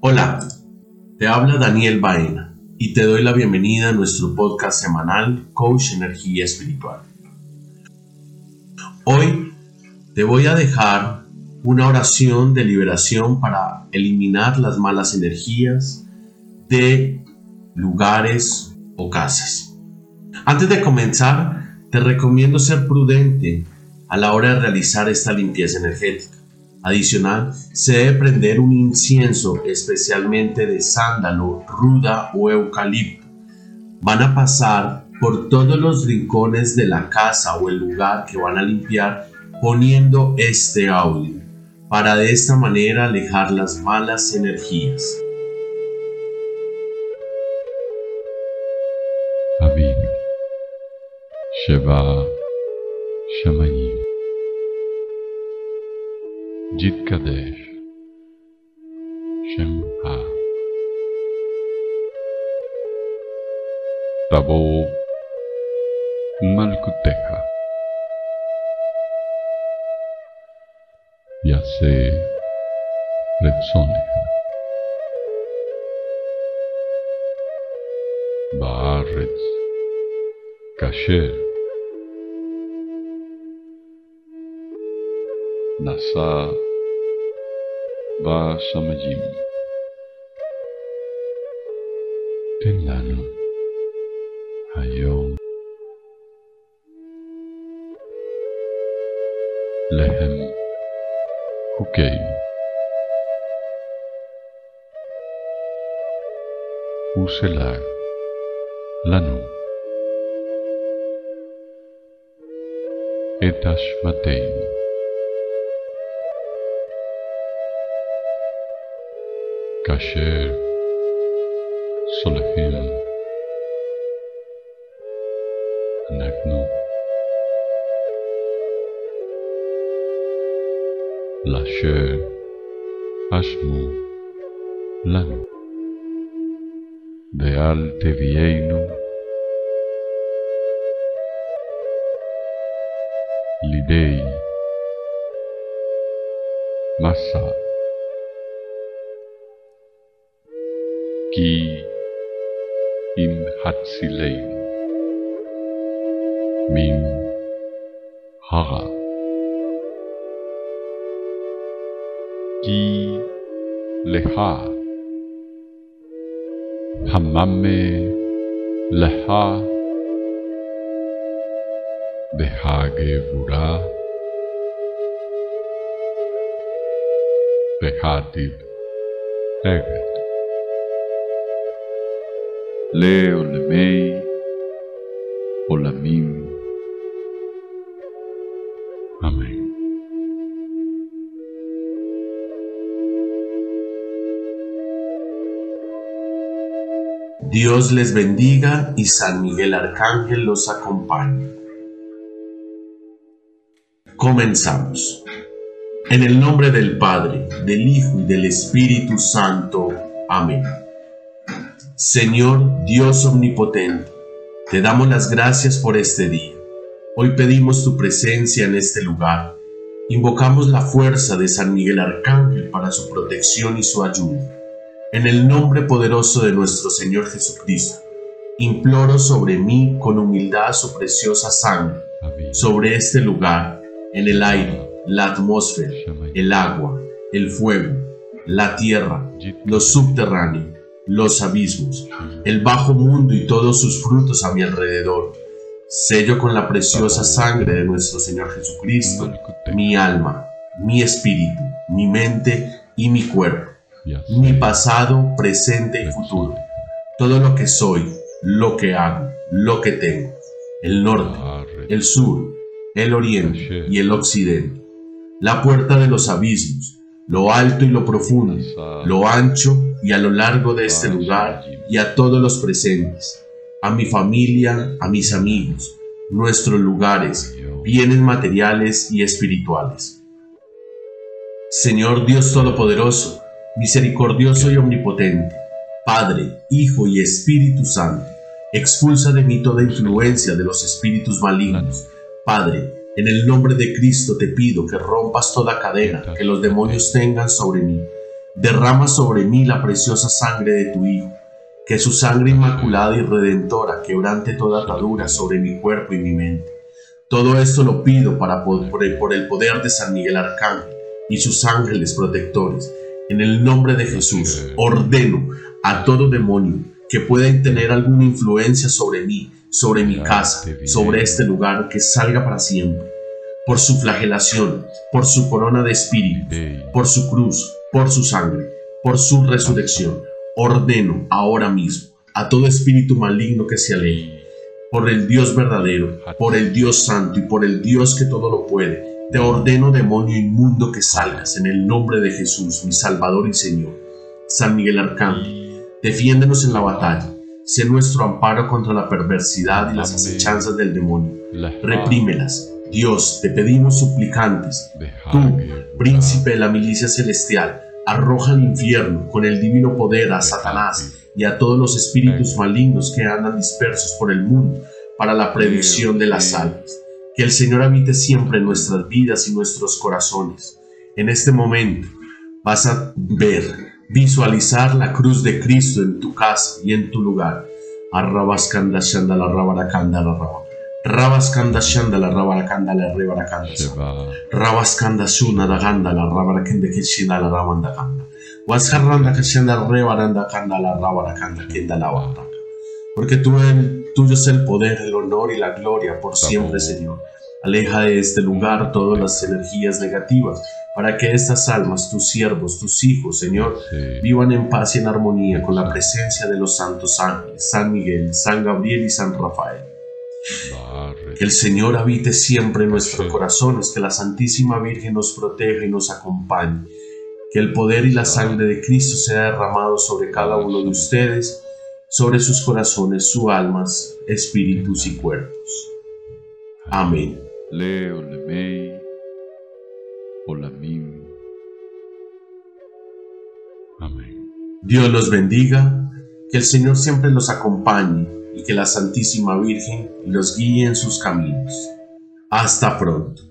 Hola, te habla Daniel Baena y te doy la bienvenida a nuestro podcast semanal Coach Energía Espiritual. Hoy te voy a dejar una oración de liberación para eliminar las malas energías de lugares o casas. Antes de comenzar, te recomiendo ser prudente a la hora de realizar esta limpieza energética. Adicional, se debe prender un incienso especialmente de sándalo, ruda o eucalipto. Van a pasar por todos los rincones de la casa o el lugar que van a limpiar poniendo este audio para de esta manera alejar las malas energías. Sheva Shamayim Jit Kadesh, Shem Ha, Tabo Malkuteha Yase Letsoneha Baaretz, Kasher, Nasa Vasamayim. Tenlano. Hayom. Lehem. Hukei. Uselar. Lanu. Etashvatein. כאשר סולחים אנחנו לאשר אשמו לנו. ואל תביאנו לידי מסע כי אם הצילנו מן הרע. כי לך הממה לך והגבורה והתפארת. Leo Lemei Olamim. Amén. Dios les bendiga y San Miguel Arcángel los acompañe. Comenzamos. En el nombre del Padre, del Hijo y del Espíritu Santo. Amén. Señor Dios Omnipotente, te damos las gracias por este día. Hoy pedimos tu presencia en este lugar. Invocamos la fuerza de San Miguel Arcángel para su protección y su ayuda. En el nombre poderoso de nuestro Señor Jesucristo, imploro sobre mí con humildad su preciosa sangre, sobre este lugar, en el aire, la atmósfera, el agua, el fuego, la tierra, lo subterráneo los abismos, el bajo mundo y todos sus frutos a mi alrededor. Sello con la preciosa sangre de nuestro Señor Jesucristo mi alma, mi espíritu, mi mente y mi cuerpo, mi pasado, presente y futuro, todo lo que soy, lo que hago, lo que tengo, el norte, el sur, el oriente y el occidente, la puerta de los abismos, lo alto y lo profundo, lo ancho y a lo largo de este lugar y a todos los presentes, a mi familia, a mis amigos, nuestros lugares, bienes materiales y espirituales. Señor Dios Todopoderoso, misericordioso y omnipotente, Padre, Hijo y Espíritu Santo, expulsa de mí toda influencia de los espíritus malignos. Padre, en el nombre de Cristo te pido que rompas toda cadena que los demonios tengan sobre mí. derrama sobre mí la preciosa sangre de tu Hijo, que su sangre inmaculada y redentora quebrante toda atadura sobre mi cuerpo y mi mente. Todo esto lo pido para, por el poder de San Miguel Arcángel y sus ángeles protectores. En el nombre de Jesús, ordeno a todo demonio que pueda tener alguna influencia sobre mí, sobre mi casa, sobre este lugar, que salga para siempre. Por su flagelación, por su corona de espíritu, por su cruz, por su sangre, por su resurrección, ordeno ahora mismo a todo espíritu maligno que se aleje, por el Dios verdadero, por el Dios santo y por el Dios que todo lo puede, te ordeno demonio inmundo que salgas en el nombre de Jesús, mi Salvador y Señor. San Miguel Arcángel, defiéndenos en la batalla, sé nuestro amparo contra la perversidad y las acechanzas del demonio. Reprímelas, Dios, te pedimos suplicantes. Tú, príncipe de la milicia celestial, arroja al infierno con el divino poder a Satanás y a todos los espíritus malignos que andan dispersos por el mundo para la predicción de las almas. Que el Señor habite siempre en nuestras vidas y nuestros corazones. En este momento vas a ver, visualizar la cruz de Cristo en tu casa y en tu lugar. Arrabascanda la rabaracanda la Rabaskanda shanda la rabarakanda la rebarakanda Rabaskanda shuna da ganda la rabarakende kishina la rawanda ganda. Rebaranda kanda la rabarakanda kenda la wanda Porque tú, tuyo es el poder, el honor y la gloria por siempre, Señor. Aleja de este lugar todas las energías negativas, para que estas almas, tus siervos, tus hijos, Señor, vivan en paz y en armonía con la presencia de los santos ángeles, San Miguel, San Gabriel y San Rafael. Que el Señor habite siempre en nuestros corazones, que la Santísima Virgen nos proteja y nos acompañe, que el poder y la sangre de Cristo sea derramado sobre cada uno de ustedes, sobre sus corazones, sus almas, espíritus y cuerpos. Amén. Leo, lemei, olamim. Amén. Dios los bendiga, que el Señor siempre los acompañe y que la Santísima Virgen los guíe en sus caminos. Hasta pronto.